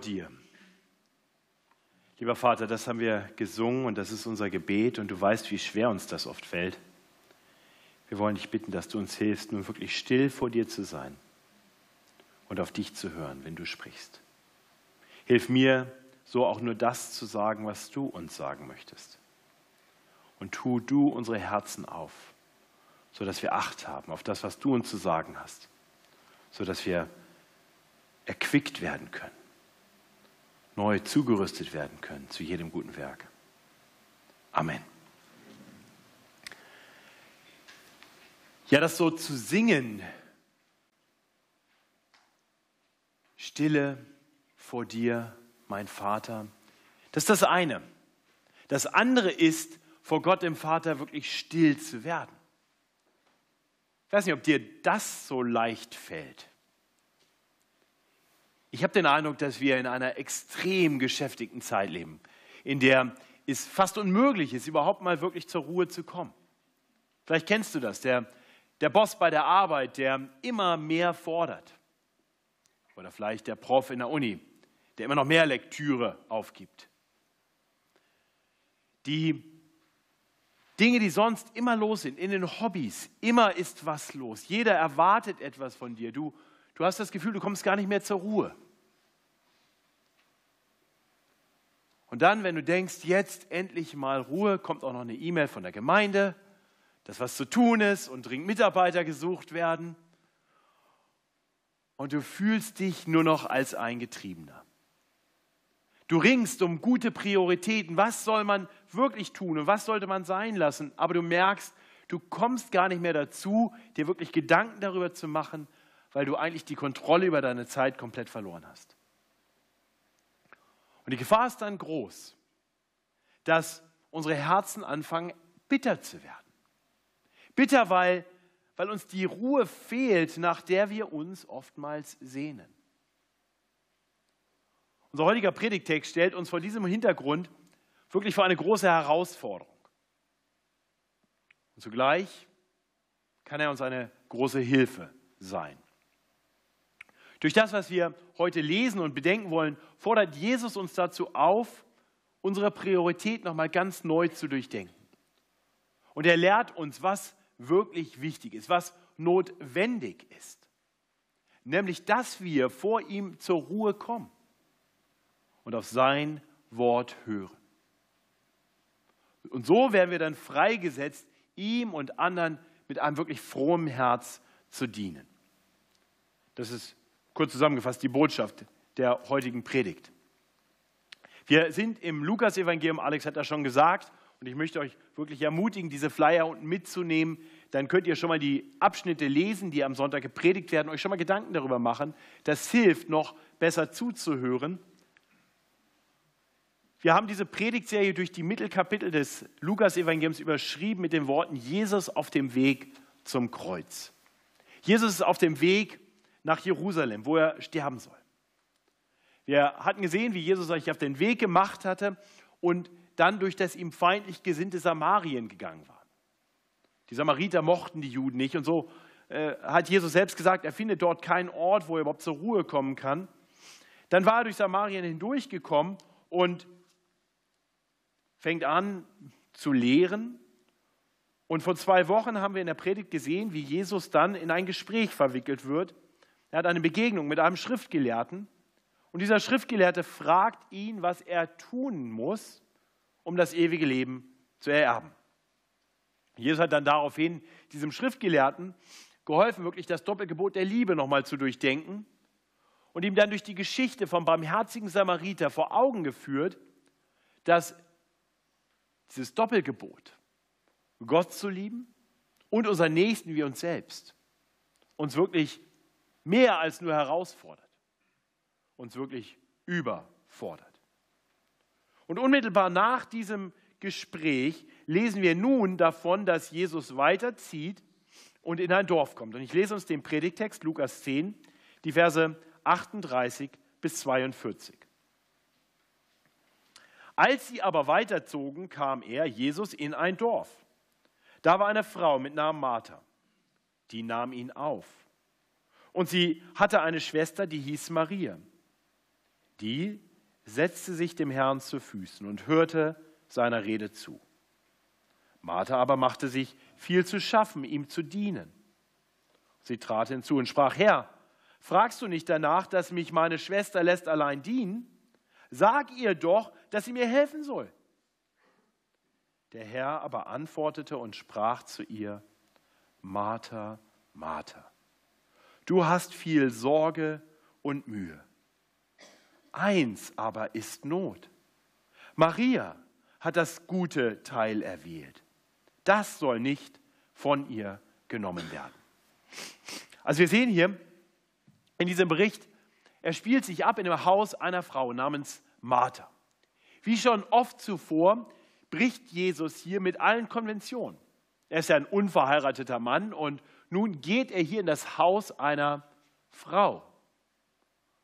dir. Lieber Vater, das haben wir gesungen und das ist unser Gebet und du weißt, wie schwer uns das oft fällt. Wir wollen dich bitten, dass du uns hilfst, nun wirklich still vor dir zu sein und auf dich zu hören, wenn du sprichst. Hilf mir, so auch nur das zu sagen, was du uns sagen möchtest. Und tu du unsere Herzen auf, sodass wir Acht haben auf das, was du uns zu sagen hast, sodass wir erquickt werden können neu zugerüstet werden können zu jedem guten Werk. Amen. Ja, das so zu singen, Stille vor dir, mein Vater, das ist das eine. Das andere ist, vor Gott dem Vater wirklich still zu werden. Ich weiß nicht, ob dir das so leicht fällt. Ich habe den Eindruck, dass wir in einer extrem geschäftigten Zeit leben, in der es fast unmöglich ist, überhaupt mal wirklich zur Ruhe zu kommen. Vielleicht kennst du das, der, der Boss bei der Arbeit, der immer mehr fordert. Oder vielleicht der Prof in der Uni, der immer noch mehr Lektüre aufgibt. Die Dinge, die sonst immer los sind, in den Hobbys, immer ist was los. Jeder erwartet etwas von dir. Du Du hast das Gefühl, du kommst gar nicht mehr zur Ruhe. Und dann, wenn du denkst, jetzt endlich mal Ruhe, kommt auch noch eine E-Mail von der Gemeinde, dass was zu tun ist und dringend Mitarbeiter gesucht werden. Und du fühlst dich nur noch als ein Getriebener. Du ringst um gute Prioritäten. Was soll man wirklich tun und was sollte man sein lassen? Aber du merkst, du kommst gar nicht mehr dazu, dir wirklich Gedanken darüber zu machen, weil du eigentlich die Kontrolle über deine Zeit komplett verloren hast. Und die Gefahr ist dann groß, dass unsere Herzen anfangen, bitter zu werden. Bitter, weil, weil uns die Ruhe fehlt, nach der wir uns oftmals sehnen. Unser heutiger Predigtext stellt uns vor diesem Hintergrund wirklich vor eine große Herausforderung. Und zugleich kann er uns eine große Hilfe sein. Durch das, was wir heute lesen und bedenken wollen, fordert Jesus uns dazu auf, unsere Priorität nochmal ganz neu zu durchdenken. Und er lehrt uns, was wirklich wichtig ist, was notwendig ist. Nämlich, dass wir vor ihm zur Ruhe kommen und auf sein Wort hören. Und so werden wir dann freigesetzt, ihm und anderen mit einem wirklich frohen Herz zu dienen. Das ist kurz zusammengefasst die Botschaft der heutigen Predigt. Wir sind im Lukas-Evangelium, Alex hat das schon gesagt, und ich möchte euch wirklich ermutigen, diese Flyer unten mitzunehmen. Dann könnt ihr schon mal die Abschnitte lesen, die am Sonntag gepredigt werden, euch schon mal Gedanken darüber machen. Das hilft noch besser zuzuhören. Wir haben diese Predigtserie durch die Mittelkapitel des Lukas-Evangeliums überschrieben mit den Worten Jesus auf dem Weg zum Kreuz. Jesus ist auf dem Weg nach Jerusalem, wo er sterben soll. Wir hatten gesehen, wie Jesus sich auf den Weg gemacht hatte und dann durch das ihm feindlich gesinnte Samarien gegangen war. Die Samariter mochten die Juden nicht und so äh, hat Jesus selbst gesagt, er findet dort keinen Ort, wo er überhaupt zur Ruhe kommen kann. Dann war er durch Samarien hindurchgekommen und fängt an zu lehren. Und vor zwei Wochen haben wir in der Predigt gesehen, wie Jesus dann in ein Gespräch verwickelt wird er hat eine Begegnung mit einem Schriftgelehrten und dieser Schriftgelehrte fragt ihn, was er tun muss, um das ewige Leben zu ererben. Jesus hat dann daraufhin diesem Schriftgelehrten geholfen, wirklich das Doppelgebot der Liebe nochmal zu durchdenken und ihm dann durch die Geschichte vom barmherzigen Samariter vor Augen geführt, dass dieses Doppelgebot, Gott zu lieben und unseren Nächsten wie uns selbst, uns wirklich mehr als nur herausfordert, uns wirklich überfordert. Und unmittelbar nach diesem Gespräch lesen wir nun davon, dass Jesus weiterzieht und in ein Dorf kommt. Und ich lese uns den Predigtext Lukas 10, die Verse 38 bis 42. Als sie aber weiterzogen, kam er, Jesus, in ein Dorf. Da war eine Frau mit Namen Martha, die nahm ihn auf. Und sie hatte eine Schwester, die hieß Maria. Die setzte sich dem Herrn zu Füßen und hörte seiner Rede zu. Martha aber machte sich viel zu schaffen, ihm zu dienen. Sie trat hinzu und sprach, Herr, fragst du nicht danach, dass mich meine Schwester lässt allein dienen? Sag ihr doch, dass sie mir helfen soll. Der Herr aber antwortete und sprach zu ihr, Martha, Martha, du hast viel Sorge und Mühe. Eins aber ist Not. Maria hat das gute Teil erwählt. Das soll nicht von ihr genommen werden. Also wir sehen hier in diesem Bericht, er spielt sich ab in dem Haus einer Frau namens Martha. Wie schon oft zuvor bricht Jesus hier mit allen Konventionen. Er ist ja ein unverheirateter Mann und nun geht er hier in das Haus einer Frau.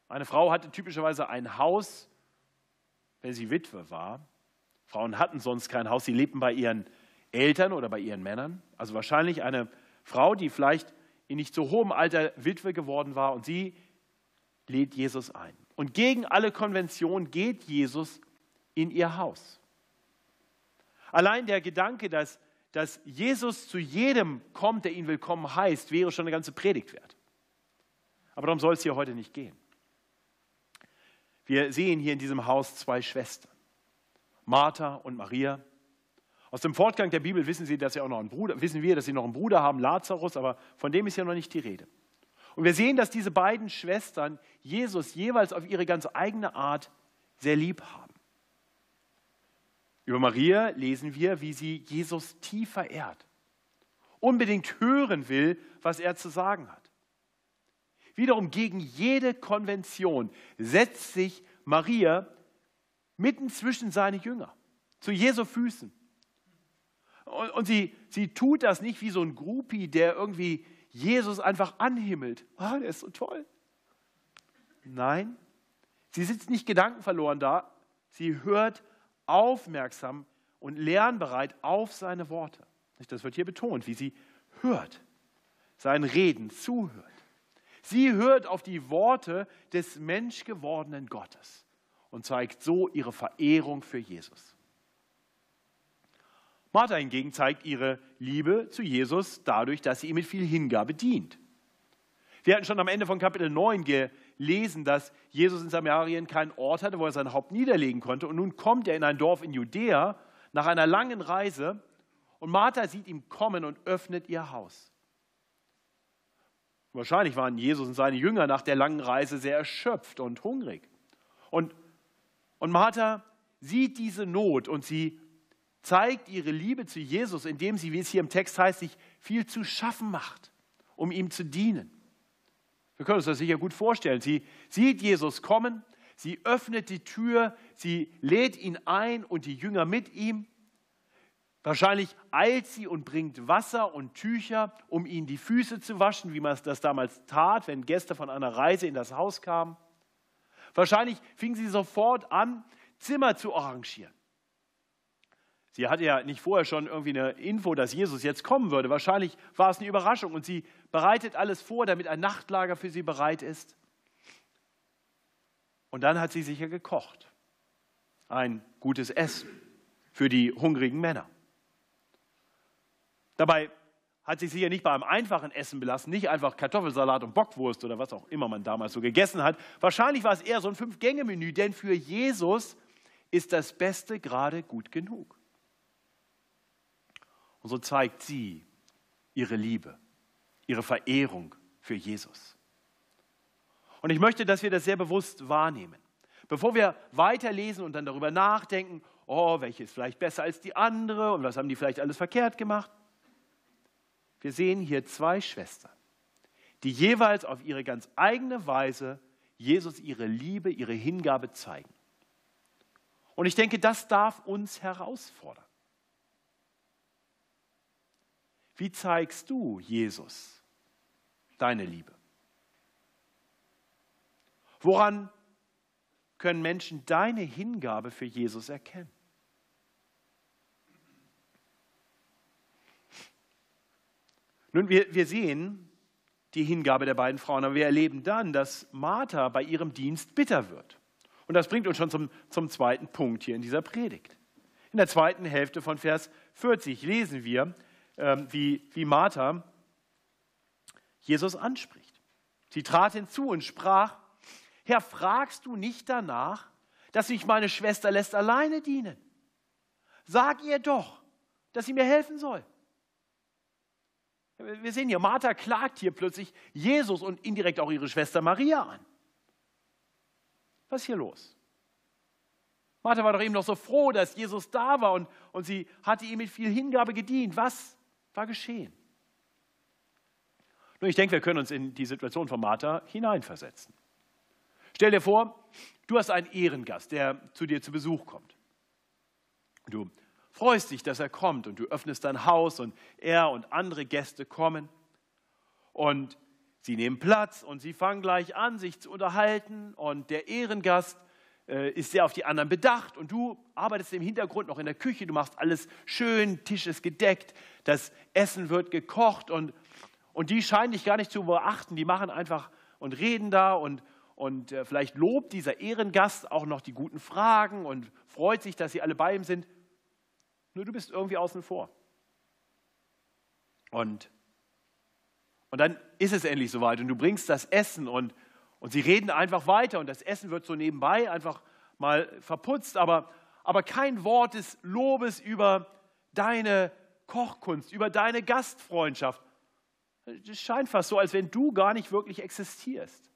Eine Frau hatte typischerweise ein Haus, wenn sie Witwe war. Frauen hatten sonst kein Haus, sie lebten bei ihren Eltern oder bei ihren Männern. Also wahrscheinlich eine Frau, die vielleicht in nicht so hohem Alter Witwe geworden war und sie lädt Jesus ein. Und gegen alle Konventionen geht Jesus in ihr Haus. Allein der Gedanke, dass, dass Jesus zu jedem kommt, der ihn willkommen heißt, wäre schon eine ganze Predigt wert. Aber darum soll es hier heute nicht gehen. Wir sehen hier in diesem Haus zwei Schwestern, Martha und Maria. Aus dem Fortgang der Bibel wissen, Sie, dass sie auch noch einen Bruder, wissen wir, dass sie noch einen Bruder haben, Lazarus, aber von dem ist ja noch nicht die Rede. Und wir sehen, dass diese beiden Schwestern Jesus jeweils auf ihre ganz eigene Art sehr lieb haben. Über Maria lesen wir, wie sie Jesus tief verehrt, unbedingt hören will, was er zu sagen hat. Wiederum gegen jede Konvention setzt sich Maria mitten zwischen seine Jünger, zu Jesu Füßen. Und, und sie, sie tut das nicht wie so ein Groupie, der irgendwie Jesus einfach anhimmelt. Oh, der ist so toll. Nein, sie sitzt nicht gedankenverloren da, sie hört aufmerksam und lernbereit auf seine Worte. Das wird hier betont, wie sie hört, sein Reden zuhört. Sie hört auf die Worte des menschgewordenen Gottes und zeigt so ihre Verehrung für Jesus. Martha hingegen zeigt ihre Liebe zu Jesus dadurch, dass sie ihm mit viel Hingabe dient. Wir hatten schon am Ende von Kapitel 9 gelesen, dass Jesus in Samarien keinen Ort hatte, wo er sein Haupt niederlegen konnte. Und nun kommt er in ein Dorf in Judäa nach einer langen Reise und Martha sieht ihn kommen und öffnet ihr Haus. Wahrscheinlich waren Jesus und seine Jünger nach der langen Reise sehr erschöpft und hungrig. Und, und Martha sieht diese Not und sie zeigt ihre Liebe zu Jesus, indem sie, wie es hier im Text heißt, sich viel zu schaffen macht, um ihm zu dienen. Wir können uns das sicher gut vorstellen. Sie sieht Jesus kommen, sie öffnet die Tür, sie lädt ihn ein und die Jünger mit ihm. Wahrscheinlich eilt sie und bringt Wasser und Tücher, um ihnen die Füße zu waschen, wie man das damals tat, wenn Gäste von einer Reise in das Haus kamen. Wahrscheinlich fing sie sofort an, Zimmer zu arrangieren. Sie hatte ja nicht vorher schon irgendwie eine Info, dass Jesus jetzt kommen würde. Wahrscheinlich war es eine Überraschung und sie bereitet alles vor, damit ein Nachtlager für sie bereit ist. Und dann hat sie sicher gekocht. Ein gutes Essen für die hungrigen Männer. Dabei hat sie sich ja nicht bei einem einfachen Essen belassen, nicht einfach Kartoffelsalat und Bockwurst oder was auch immer man damals so gegessen hat. Wahrscheinlich war es eher so ein Fünf-Gänge-Menü, denn für Jesus ist das Beste gerade gut genug. Und so zeigt sie ihre Liebe, ihre Verehrung für Jesus. Und ich möchte, dass wir das sehr bewusst wahrnehmen. Bevor wir weiterlesen und dann darüber nachdenken, oh, welche ist vielleicht besser als die andere und was haben die vielleicht alles verkehrt gemacht. Wir sehen hier zwei Schwestern, die jeweils auf ihre ganz eigene Weise Jesus ihre Liebe, ihre Hingabe zeigen. Und ich denke, das darf uns herausfordern. Wie zeigst du Jesus deine Liebe? Woran können Menschen deine Hingabe für Jesus erkennen? Nun, wir, wir sehen die Hingabe der beiden Frauen, aber wir erleben dann, dass Martha bei ihrem Dienst bitter wird. Und das bringt uns schon zum, zum zweiten Punkt hier in dieser Predigt. In der zweiten Hälfte von Vers 40 lesen wir, äh, wie, wie Martha Jesus anspricht. Sie trat hinzu und sprach, Herr, fragst du nicht danach, dass mich meine Schwester lässt alleine dienen? Sag ihr doch, dass sie mir helfen soll. Wir sehen hier, Martha klagt hier plötzlich Jesus und indirekt auch ihre Schwester Maria an. Was ist hier los? Martha war doch eben noch so froh, dass Jesus da war und, und sie hatte ihm mit viel Hingabe gedient. Was war geschehen? Nun, ich denke, wir können uns in die Situation von Martha hineinversetzen. Stell dir vor, du hast einen Ehrengast, der zu dir zu Besuch kommt. Du freust dich, dass er kommt und du öffnest dein Haus und er und andere Gäste kommen und sie nehmen Platz und sie fangen gleich an, sich zu unterhalten und der Ehrengast ist sehr auf die anderen bedacht und du arbeitest im Hintergrund noch in der Küche, du machst alles schön, Tisch ist gedeckt, das Essen wird gekocht und, und die scheinen dich gar nicht zu beachten, die machen einfach und reden da und, und äh, vielleicht lobt dieser Ehrengast auch noch die guten Fragen und freut sich, dass sie alle bei ihm sind. Nur du bist irgendwie außen vor. Und, und dann ist es endlich soweit und du bringst das Essen und, und sie reden einfach weiter und das Essen wird so nebenbei einfach mal verputzt, aber, aber kein Wort des Lobes über deine Kochkunst, über deine Gastfreundschaft. Es scheint fast so, als wenn du gar nicht wirklich existierst,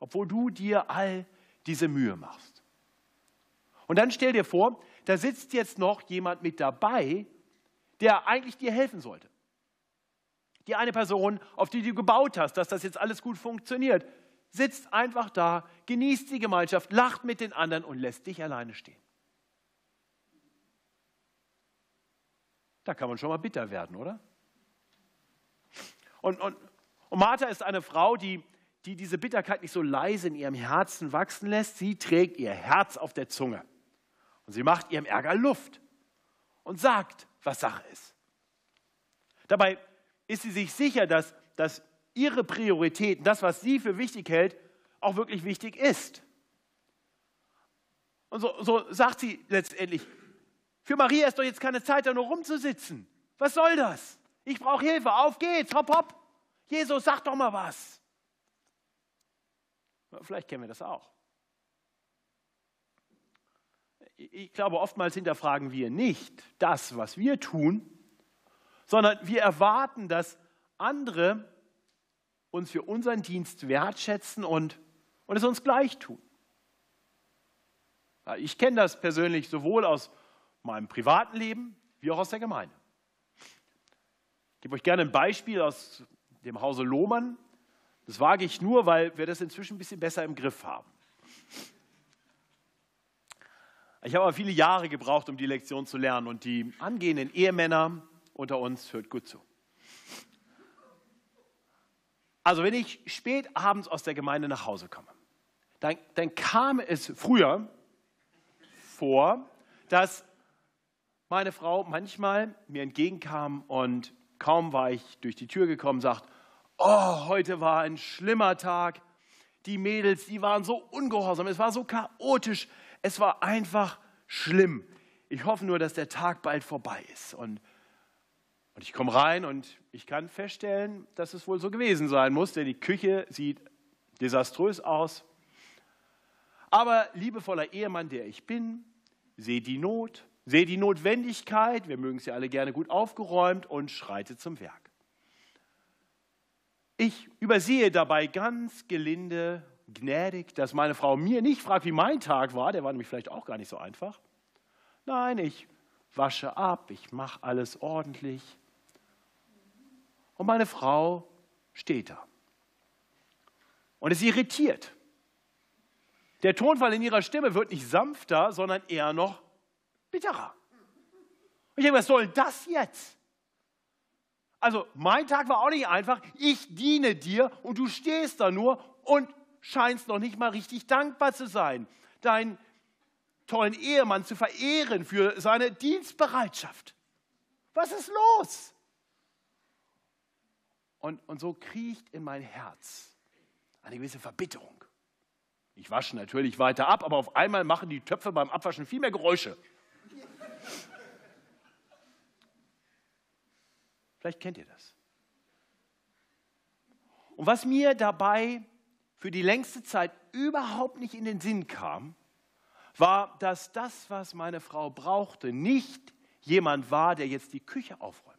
obwohl du dir all diese Mühe machst. Und dann stell dir vor, da sitzt jetzt noch jemand mit dabei, der eigentlich dir helfen sollte. Die eine Person, auf die du gebaut hast, dass das jetzt alles gut funktioniert, sitzt einfach da, genießt die Gemeinschaft, lacht mit den anderen und lässt dich alleine stehen. Da kann man schon mal bitter werden, oder? Und, und, und Martha ist eine Frau, die, die diese Bitterkeit nicht so leise in ihrem Herzen wachsen lässt. Sie trägt ihr Herz auf der Zunge. Und sie macht ihrem Ärger Luft und sagt, was Sache ist. Dabei ist sie sich sicher, dass, dass ihre Prioritäten, das, was sie für wichtig hält, auch wirklich wichtig ist. Und so, so sagt sie letztendlich, für Maria ist doch jetzt keine Zeit, da nur rumzusitzen. Was soll das? Ich brauche Hilfe. Auf geht's, hopp, hopp. Jesus, sag doch mal was. Vielleicht kennen wir das auch ich glaube, oftmals hinterfragen wir nicht das, was wir tun, sondern wir erwarten, dass andere uns für unseren Dienst wertschätzen und, und es uns gleich tun. Ich kenne das persönlich sowohl aus meinem privaten Leben wie auch aus der Gemeinde. Ich gebe euch gerne ein Beispiel aus dem Hause Lohmann. Das wage ich nur, weil wir das inzwischen ein bisschen besser im Griff haben. Ich habe aber viele Jahre gebraucht, um die Lektion zu lernen und die angehenden Ehemänner unter uns hört gut zu. Also wenn ich spät abends aus der Gemeinde nach Hause komme, dann, dann kam es früher vor, dass meine Frau manchmal mir entgegenkam und kaum war ich durch die Tür gekommen, sagt, oh, heute war ein schlimmer Tag. Die Mädels, die waren so ungehorsam, es war so chaotisch, es war einfach schlimm. Ich hoffe nur, dass der Tag bald vorbei ist. Und, und ich komme rein und ich kann feststellen, dass es wohl so gewesen sein muss, denn die Küche sieht desaströs aus. Aber liebevoller Ehemann, der ich bin, sehe die Not, sehe die Notwendigkeit, wir mögen sie alle gerne gut aufgeräumt und schreite zum Werk. Ich übersehe dabei ganz gelinde gnädig, dass meine Frau mir nicht fragt, wie mein Tag war, der war nämlich vielleicht auch gar nicht so einfach. Nein, ich wasche ab, ich mache alles ordentlich. Und meine Frau steht da und ist irritiert. Der Tonfall in ihrer Stimme wird nicht sanfter, sondern eher noch bitterer. Und ich denke, was soll das jetzt? Also mein Tag war auch nicht einfach. Ich diene dir und du stehst da nur und scheinst noch nicht mal richtig dankbar zu sein, deinen tollen Ehemann zu verehren für seine Dienstbereitschaft. Was ist los? Und, und so kriecht in mein Herz eine gewisse Verbitterung. Ich wasche natürlich weiter ab, aber auf einmal machen die Töpfe beim Abwaschen viel mehr Geräusche. Vielleicht kennt ihr das. Und was mir dabei für die längste Zeit überhaupt nicht in den Sinn kam, war, dass das, was meine Frau brauchte, nicht jemand war, der jetzt die Küche aufräumt.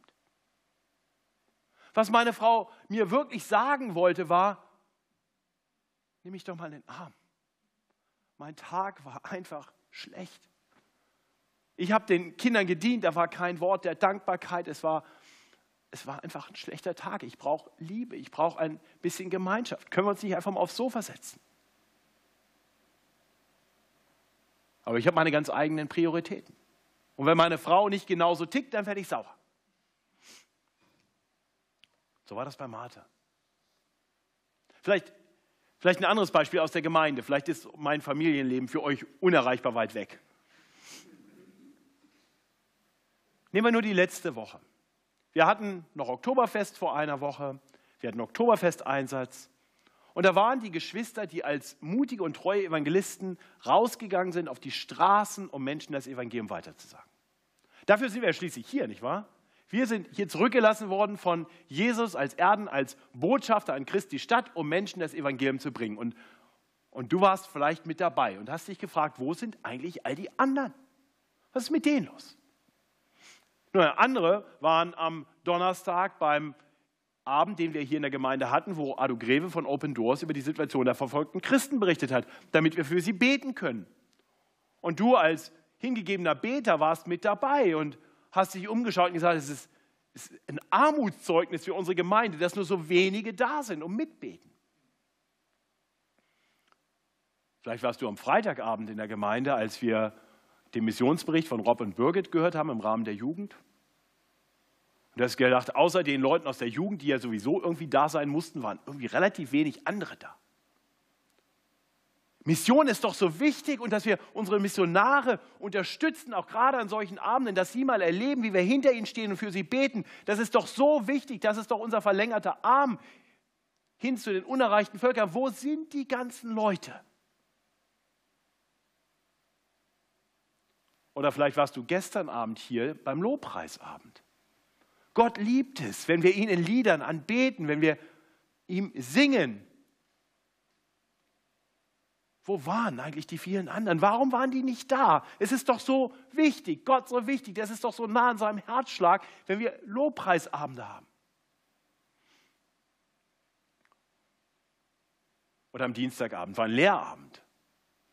Was meine Frau mir wirklich sagen wollte, war, nimm mich doch mal in den Arm. Mein Tag war einfach schlecht. Ich habe den Kindern gedient, da war kein Wort der Dankbarkeit, es war, es war einfach ein schlechter Tag. Ich brauche Liebe, ich brauche ein bisschen Gemeinschaft. Können wir uns nicht einfach mal aufs Sofa setzen? Aber ich habe meine ganz eigenen Prioritäten. Und wenn meine Frau nicht genauso tickt, dann werde ich sauer. So war das bei Martha. Vielleicht, vielleicht ein anderes Beispiel aus der Gemeinde. Vielleicht ist mein Familienleben für euch unerreichbar weit weg. Nehmen wir nur die letzte Woche. Wir hatten noch Oktoberfest vor einer Woche. Wir hatten Oktoberfesteinsatz. Und da waren die Geschwister, die als mutige und treue Evangelisten rausgegangen sind auf die Straßen, um Menschen das Evangelium weiterzusagen. Dafür sind wir schließlich hier, nicht wahr? Wir sind hier zurückgelassen worden von Jesus als Erden, als Botschafter an Christi Stadt, um Menschen das Evangelium zu bringen. Und, und du warst vielleicht mit dabei und hast dich gefragt, wo sind eigentlich all die anderen? Was ist mit denen los? Nun, andere waren am Donnerstag beim Abend, den wir hier in der Gemeinde hatten, wo Adu Greve von Open Doors über die Situation der verfolgten Christen berichtet hat, damit wir für sie beten können. Und du als hingegebener Beter warst mit dabei und hast dich umgeschaut und gesagt, es ist, ist ein Armutszeugnis für unsere Gemeinde, dass nur so wenige da sind und mitbeten. Vielleicht warst du am Freitagabend in der Gemeinde, als wir den Missionsbericht von Rob und Birgit gehört haben im Rahmen der Jugend. Und du hast gedacht, außer den Leuten aus der Jugend, die ja sowieso irgendwie da sein mussten, waren irgendwie relativ wenig andere da. Mission ist doch so wichtig und dass wir unsere Missionare unterstützen, auch gerade an solchen Abenden, dass sie mal erleben, wie wir hinter ihnen stehen und für sie beten. Das ist doch so wichtig, das ist doch unser verlängerter Arm hin zu den unerreichten Völkern. Wo sind die ganzen Leute? Oder vielleicht warst du gestern Abend hier beim Lobpreisabend. Gott liebt es, wenn wir ihn in Liedern anbeten, wenn wir ihm singen. Wo waren eigentlich die vielen anderen? Warum waren die nicht da? Es ist doch so wichtig, Gott so wichtig, das ist doch so nah an seinem Herzschlag, wenn wir Lobpreisabende haben. Oder am Dienstagabend war ein Lehrabend.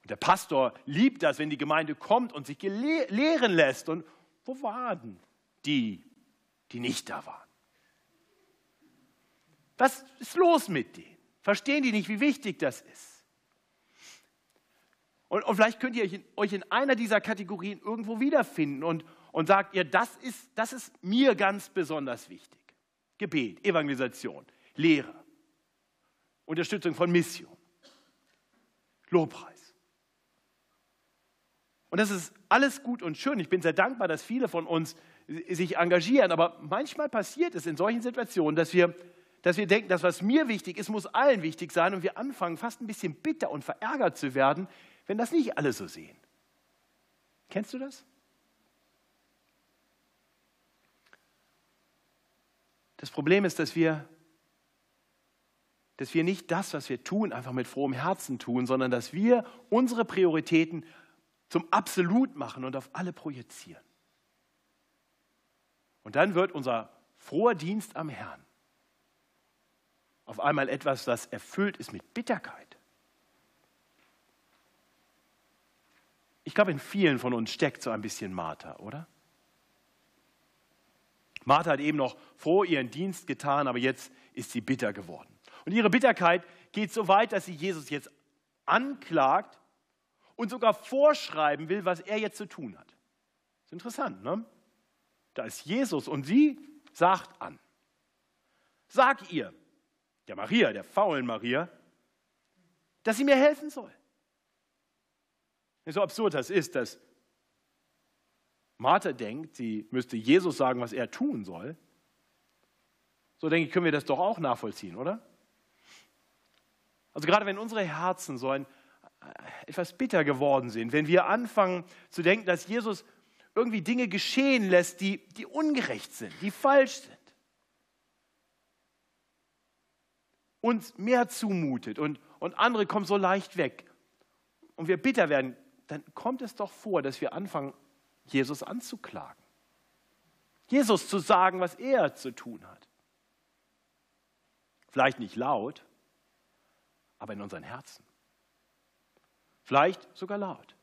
Der Pastor liebt das, wenn die Gemeinde kommt und sich lehren lässt. Und wo waren die die nicht da waren. Was ist los mit denen? Verstehen die nicht, wie wichtig das ist? Und, und vielleicht könnt ihr euch in, euch in, einer dieser Kategorien irgendwo wiederfinden und, und sagt ihr, das ist, das ist mir ganz besonders wichtig. Gebet, Evangelisation, Lehre, Unterstützung von Mission, Lobpreis. Und das ist alles gut und schön. Ich bin sehr dankbar, dass viele von uns sich engagieren. Aber manchmal passiert es in solchen Situationen, dass wir, dass wir denken, das, was mir wichtig ist, muss allen wichtig sein und wir anfangen fast ein bisschen bitter und verärgert zu werden, wenn das nicht alle so sehen. Kennst du das? Das Problem ist, dass wir, dass wir nicht das, was wir tun, einfach mit frohem Herzen tun, sondern dass wir unsere Prioritäten zum Absolut machen und auf alle projizieren. Und dann wird unser froher Dienst am Herrn auf einmal etwas, das erfüllt ist mit Bitterkeit. Ich glaube, in vielen von uns steckt so ein bisschen Martha, oder? Martha hat eben noch froh ihren Dienst getan, aber jetzt ist sie bitter geworden. Und ihre Bitterkeit geht so weit, dass sie Jesus jetzt anklagt und sogar vorschreiben will, was er jetzt zu tun hat. Das ist interessant, ne? Da ist Jesus und sie sagt an. Sag ihr, der Maria, der faulen Maria, dass sie mir helfen soll. So absurd das ist, dass Martha denkt, sie müsste Jesus sagen, was er tun soll. So denke ich, können wir das doch auch nachvollziehen, oder? Also gerade wenn unsere Herzen so ein, etwas bitter geworden sind, wenn wir anfangen zu denken, dass Jesus irgendwie Dinge geschehen lässt, die, die ungerecht sind, die falsch sind. Uns mehr zumutet und, und andere kommen so leicht weg und wir bitter werden, dann kommt es doch vor, dass wir anfangen, Jesus anzuklagen. Jesus zu sagen, was er zu tun hat. Vielleicht nicht laut, aber in unseren Herzen. Vielleicht sogar laut.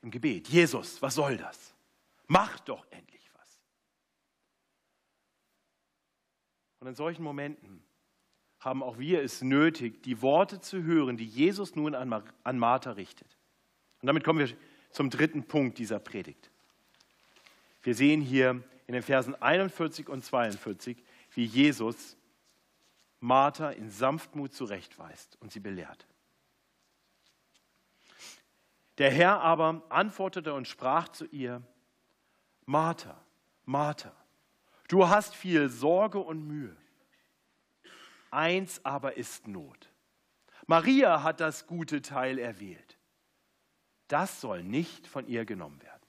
Im Gebet. Jesus, was soll das? Mach doch endlich was. Und in solchen Momenten haben auch wir es nötig, die Worte zu hören, die Jesus nun an Martha richtet. Und damit kommen wir zum dritten Punkt dieser Predigt. Wir sehen hier in den Versen 41 und 42, wie Jesus Martha in Sanftmut zurechtweist und sie belehrt. Der Herr aber antwortete und sprach zu ihr, Martha, Martha, du hast viel Sorge und Mühe. Eins aber ist Not. Maria hat das gute Teil erwählt. Das soll nicht von ihr genommen werden.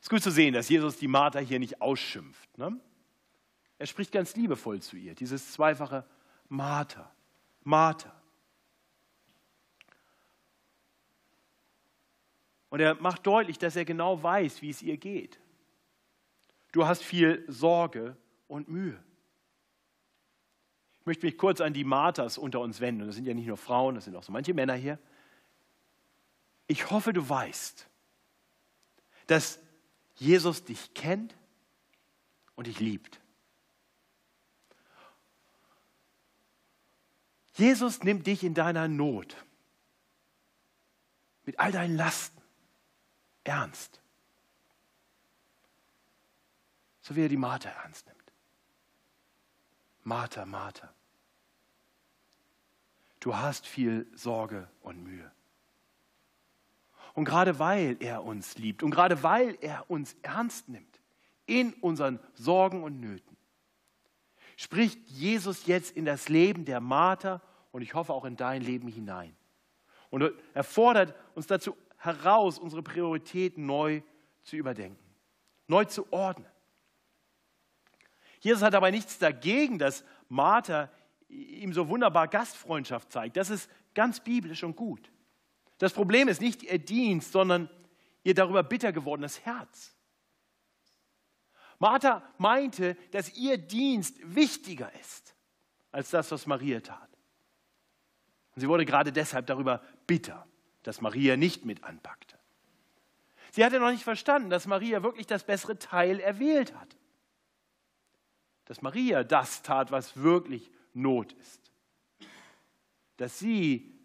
Es ist gut zu sehen, dass Jesus die Martha hier nicht ausschimpft. Ne? Er spricht ganz liebevoll zu ihr, dieses zweifache Martha, Martha. Und er macht deutlich, dass er genau weiß, wie es ihr geht. Du hast viel Sorge und Mühe. Ich möchte mich kurz an die Marthas unter uns wenden. Das sind ja nicht nur Frauen, das sind auch so manche Männer hier. Ich hoffe, du weißt, dass Jesus dich kennt und dich liebt. Jesus nimmt dich in deiner Not mit all deinen Lasten ernst. So wie er die Martha ernst nimmt. Martha, Martha, du hast viel Sorge und Mühe. Und gerade weil er uns liebt und gerade weil er uns ernst nimmt in unseren Sorgen und Nöten, spricht Jesus jetzt in das Leben der Martha und ich hoffe auch in dein Leben hinein. Und er fordert uns dazu heraus, unsere Prioritäten neu zu überdenken, neu zu ordnen. Jesus hat aber nichts dagegen, dass Martha ihm so wunderbar Gastfreundschaft zeigt. Das ist ganz biblisch und gut. Das Problem ist nicht ihr Dienst, sondern ihr darüber bitter gewordenes Herz. Martha meinte, dass ihr Dienst wichtiger ist als das, was Maria tat. Und sie wurde gerade deshalb darüber bitter, dass Maria nicht mit anpackte. Sie hatte noch nicht verstanden, dass Maria wirklich das bessere Teil erwählt hatte. Dass Maria das tat, was wirklich Not ist. Dass sie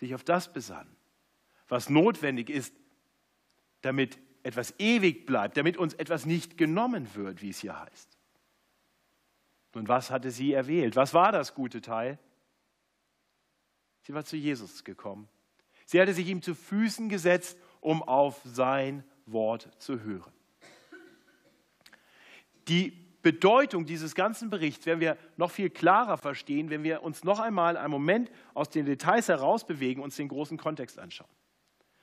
sich auf das besann, was notwendig ist, damit etwas ewig bleibt, damit uns etwas nicht genommen wird, wie es hier heißt. Und was hatte sie erwählt? Was war das gute Teil? Sie war zu Jesus gekommen. Sie hatte sich ihm zu Füßen gesetzt, um auf sein Wort zu hören. Die Bedeutung dieses ganzen Berichts werden wir noch viel klarer verstehen, wenn wir uns noch einmal einen Moment aus den Details herausbewegen und uns den großen Kontext anschauen.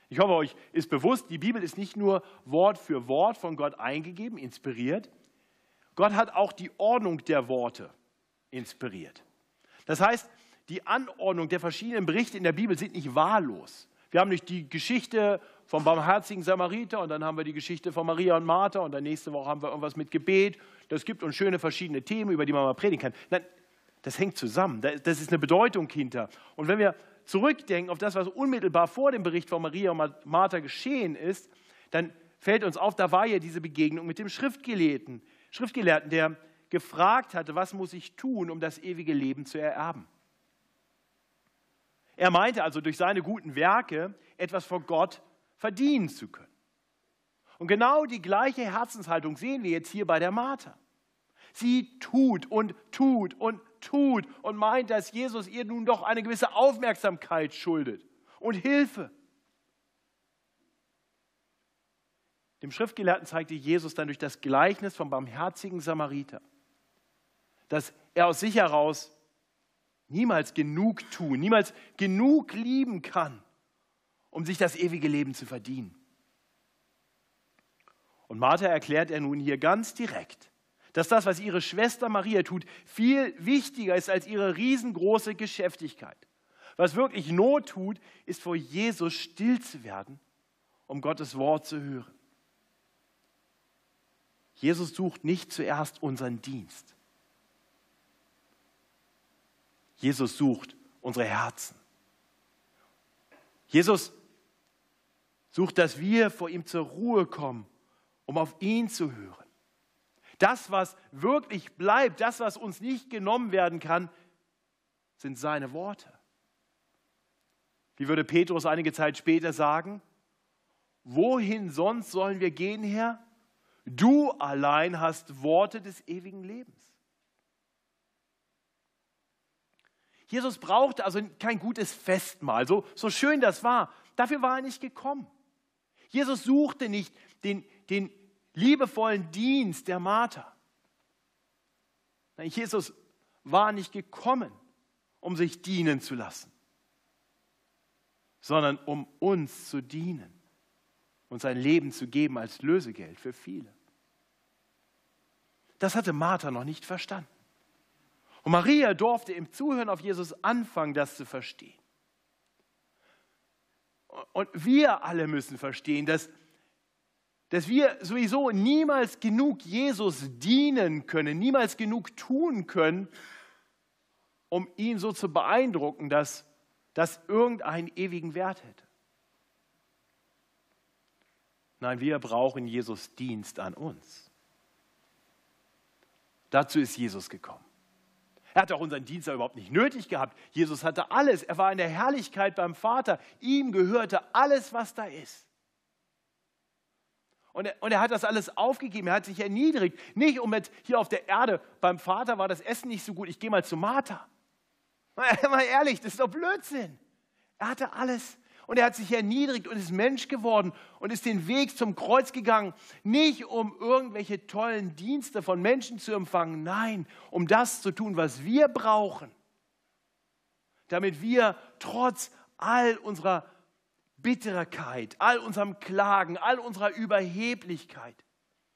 Ich hoffe, euch ist bewusst, die Bibel ist nicht nur Wort für Wort von Gott eingegeben, inspiriert. Gott hat auch die Ordnung der Worte inspiriert. Das heißt, die Anordnung der verschiedenen Berichte in der Bibel sind nicht wahllos. Wir haben nicht die Geschichte vom barmherzigen Samariter und dann haben wir die Geschichte von Maria und Martha und dann nächste Woche haben wir irgendwas mit Gebet. Das gibt uns schöne verschiedene Themen, über die man mal predigen kann. Nein, das hängt zusammen. Das ist eine Bedeutung hinter. Und wenn wir zurückdenken auf das, was unmittelbar vor dem Bericht von Maria und Martha geschehen ist, dann fällt uns auf, da war ja diese Begegnung mit dem Schriftgelehrten, Schriftgelehrten, der gefragt hatte, was muss ich tun, um das ewige Leben zu ererben. Er meinte also, durch seine guten Werke etwas vor Gott verdienen zu können. Und genau die gleiche Herzenshaltung sehen wir jetzt hier bei der Martha. Sie tut und tut und tut und meint, dass Jesus ihr nun doch eine gewisse Aufmerksamkeit schuldet und Hilfe. Dem Schriftgelehrten zeigte Jesus dann durch das Gleichnis vom barmherzigen Samariter, dass er aus sich heraus niemals genug tun, niemals genug lieben kann, um sich das ewige Leben zu verdienen. Und Martha erklärt er nun hier ganz direkt, dass das, was ihre Schwester Maria tut, viel wichtiger ist als ihre riesengroße Geschäftigkeit. Was wirklich Not tut, ist vor Jesus still zu werden, um Gottes Wort zu hören. Jesus sucht nicht zuerst unseren Dienst. Jesus sucht unsere Herzen. Jesus sucht, dass wir vor ihm zur Ruhe kommen, um auf ihn zu hören. Das, was wirklich bleibt, das, was uns nicht genommen werden kann, sind seine Worte. Wie würde Petrus einige Zeit später sagen? Wohin sonst sollen wir gehen, Herr? Du allein hast Worte des ewigen Lebens. Jesus brauchte also kein gutes Festmahl, so, so schön das war. Dafür war er nicht gekommen. Jesus suchte nicht den, den liebevollen Dienst der Martha. Nein, Jesus war nicht gekommen, um sich dienen zu lassen, sondern um uns zu dienen und sein Leben zu geben als Lösegeld für viele. Das hatte Martha noch nicht verstanden. Und Maria durfte im Zuhören auf Jesus anfangen, das zu verstehen. Und wir alle müssen verstehen, dass, dass wir sowieso niemals genug Jesus dienen können, niemals genug tun können, um ihn so zu beeindrucken, dass das irgendeinen ewigen Wert hätte. Nein, wir brauchen Jesus Dienst an uns. Dazu ist Jesus gekommen. Er hatte auch unseren Dienst überhaupt nicht nötig gehabt. Jesus hatte alles. Er war in der Herrlichkeit beim Vater. Ihm gehörte alles, was da ist. Und er, und er, hat das alles aufgegeben. Er hat sich erniedrigt. Nicht um mit hier auf der Erde, beim Vater war das Essen nicht so gut, ich gehe mal zu Martha. Mal ehrlich, das ist doch Blödsinn. Er hatte alles und er hat sich erniedrigt und ist Mensch geworden und ist den Weg zum Kreuz gegangen, nicht um irgendwelche tollen Dienste von Menschen zu empfangen, nein, um das zu tun, was wir brauchen, damit wir trotz all unserer Bitterkeit, all unserem Klagen, all unserer Überheblichkeit,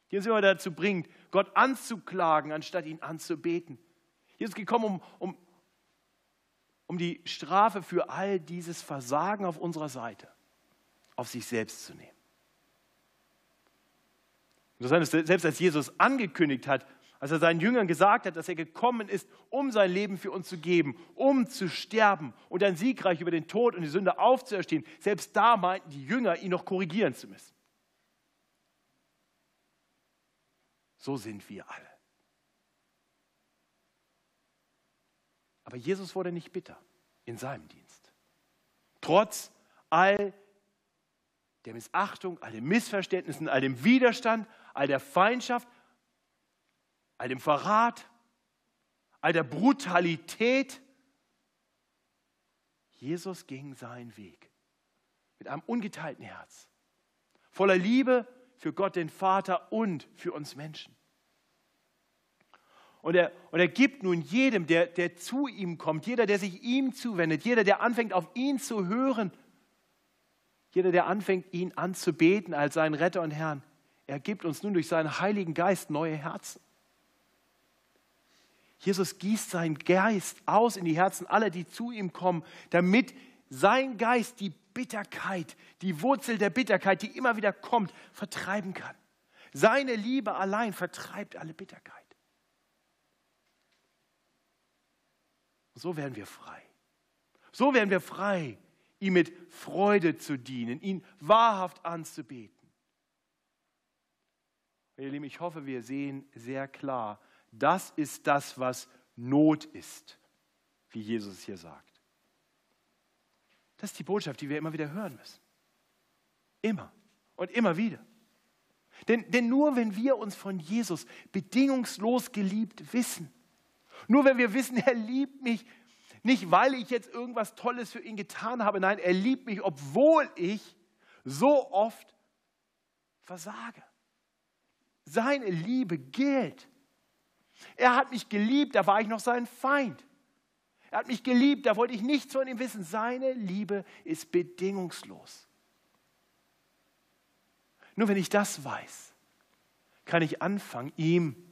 die uns immer dazu bringt, Gott anzuklagen, anstatt ihn anzubeten. Jesus ist gekommen, um, um, um die Strafe für all dieses Versagen auf unserer Seite auf sich selbst zu nehmen. Selbst als Jesus angekündigt hat, als er seinen Jüngern gesagt hat, dass er gekommen ist, um sein Leben für uns zu geben, um zu sterben und dann siegreich über den Tod und die Sünde aufzuerstehen, selbst da meinten die Jünger, ihn noch korrigieren zu müssen. So sind wir alle. Aber Jesus wurde nicht bitter in seinem Dienst. Trotz all der Missachtung, all den Missverständnissen, all dem Widerstand, all der Feindschaft, all dem Verrat, all der Brutalität. Jesus ging seinen Weg mit einem ungeteilten Herz, voller Liebe für Gott den Vater und für uns Menschen. Und er, und er gibt nun jedem, der, der zu ihm kommt, jeder, der sich ihm zuwendet, jeder, der anfängt, auf ihn zu hören, jeder, der anfängt, ihn anzubeten als seinen Retter und Herrn, er gibt uns nun durch seinen Heiligen Geist neue Herzen. Jesus gießt seinen Geist aus in die Herzen aller, die zu ihm kommen, damit sein Geist die Bitterkeit, die Wurzel der Bitterkeit, die immer wieder kommt, vertreiben kann. Seine Liebe allein vertreibt alle Bitterkeit. So werden wir frei. So werden wir frei, ihm mit Freude zu dienen, ihn wahrhaft anzubeten. Ihr Lieben, ich hoffe, wir sehen sehr klar, das ist das, was Not ist, wie Jesus hier sagt. Das ist die Botschaft, die wir immer wieder hören müssen. Immer und immer wieder. Denn, denn nur wenn wir uns von Jesus bedingungslos geliebt wissen, nur wenn wir wissen, er liebt mich, nicht weil ich jetzt irgendwas Tolles für ihn getan habe, nein, er liebt mich, obwohl ich so oft versage. Seine Liebe gilt. Er hat mich geliebt, da war ich noch sein Feind. Er hat mich geliebt, da wollte ich nichts von ihm wissen. Seine Liebe ist bedingungslos. Nur wenn ich das weiß, kann ich anfangen, ihm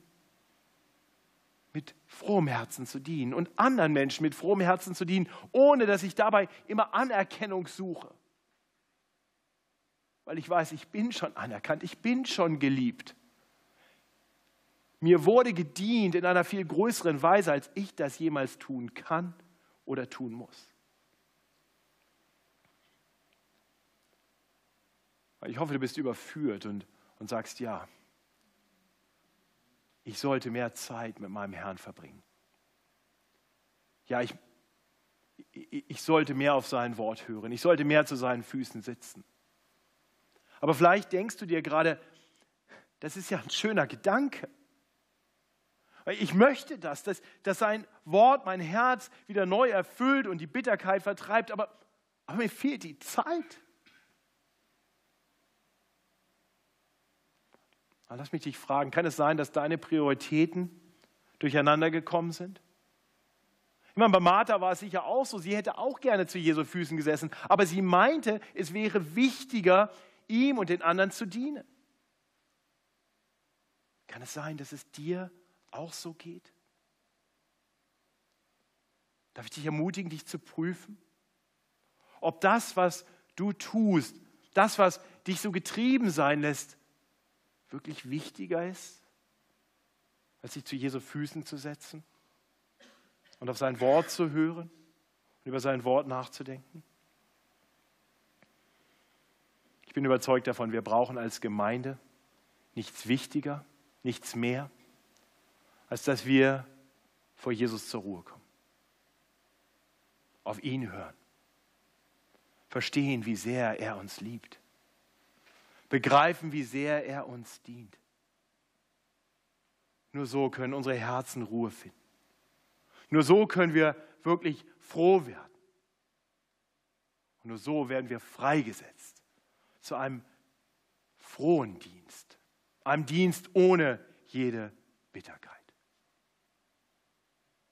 frohem Herzen zu dienen und anderen Menschen mit frohem Herzen zu dienen, ohne dass ich dabei immer Anerkennung suche. Weil ich weiß, ich bin schon anerkannt, ich bin schon geliebt. Mir wurde gedient in einer viel größeren Weise, als ich das jemals tun kann oder tun muss. Ich hoffe, du bist überführt und, und sagst, ja, ich sollte mehr Zeit mit meinem Herrn verbringen. Ja, ich, ich sollte mehr auf sein Wort hören. Ich sollte mehr zu seinen Füßen sitzen. Aber vielleicht denkst du dir gerade, das ist ja ein schöner Gedanke. Ich möchte das, dass, dass sein Wort mein Herz wieder neu erfüllt und die Bitterkeit vertreibt, aber, aber mir fehlt die Zeit. Lass mich dich fragen, kann es sein, dass deine Prioritäten durcheinander gekommen sind? Ich meine, bei Martha war es sicher auch so, sie hätte auch gerne zu Jesu Füßen gesessen, aber sie meinte, es wäre wichtiger, ihm und den anderen zu dienen. Kann es sein, dass es dir auch so geht? Darf ich dich ermutigen, dich zu prüfen? Ob das, was du tust, das, was dich so getrieben sein lässt, wirklich wichtiger ist, als sich zu Jesu Füßen zu setzen und auf sein Wort zu hören und über sein Wort nachzudenken? Ich bin überzeugt davon, wir brauchen als Gemeinde nichts wichtiger, nichts mehr, als dass wir vor Jesus zur Ruhe kommen. Auf ihn hören. Verstehen, wie sehr er uns liebt begreifen, wie sehr er uns dient. Nur so können unsere Herzen Ruhe finden. Nur so können wir wirklich froh werden. Und nur so werden wir freigesetzt zu einem frohen Dienst, einem Dienst ohne jede Bitterkeit.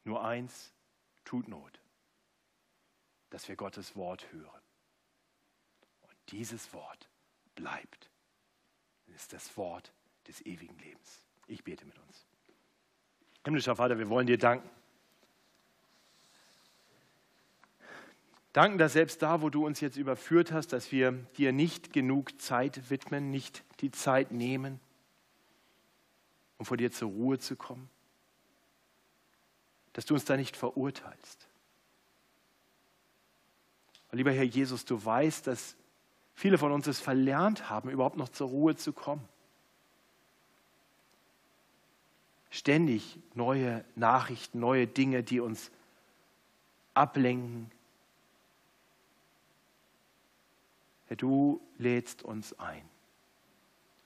Nur eins tut Not, dass wir Gottes Wort hören. Und dieses Wort bleibt. Das ist das Wort des ewigen Lebens. Ich bete mit uns. Himmlischer Vater, wir wollen dir danken. Danken, dass selbst da, wo du uns jetzt überführt hast, dass wir dir nicht genug Zeit widmen, nicht die Zeit nehmen, um vor dir zur Ruhe zu kommen. Dass du uns da nicht verurteilst. Lieber Herr Jesus, du weißt, dass viele von uns es verlernt haben, überhaupt noch zur Ruhe zu kommen. Ständig neue Nachrichten, neue Dinge, die uns ablenken. Herr, du lädst uns ein.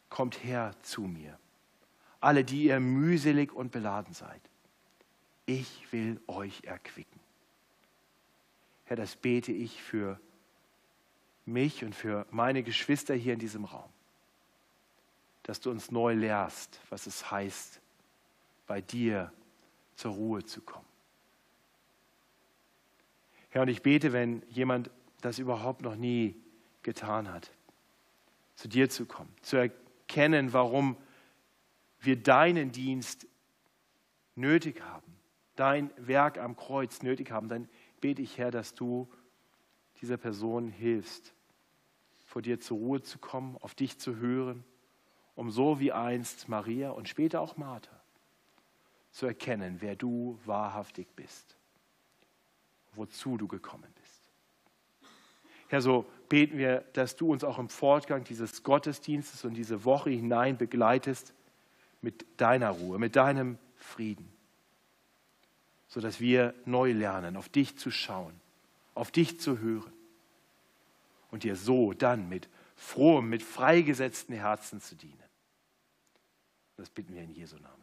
Kommt her zu mir. Alle, die ihr mühselig und beladen seid. Ich will euch erquicken. Herr, das bete ich für mich und für meine Geschwister hier in diesem Raum, dass du uns neu lehrst, was es heißt, bei dir zur Ruhe zu kommen. Herr, und ich bete, wenn jemand das überhaupt noch nie getan hat, zu dir zu kommen, zu erkennen, warum wir deinen Dienst nötig haben, dein Werk am Kreuz nötig haben, dann bete ich, Herr, dass du dieser Person hilfst, vor dir zur Ruhe zu kommen, auf dich zu hören, um so wie einst Maria und später auch Martha zu erkennen, wer du wahrhaftig bist, wozu du gekommen bist. Herr, so beten wir, dass du uns auch im Fortgang dieses Gottesdienstes und diese Woche hinein begleitest mit deiner Ruhe, mit deinem Frieden, sodass wir neu lernen, auf dich zu schauen auf dich zu hören und dir so dann mit frohem, mit freigesetzten Herzen zu dienen. Das bitten wir in Jesu Namen. Amen.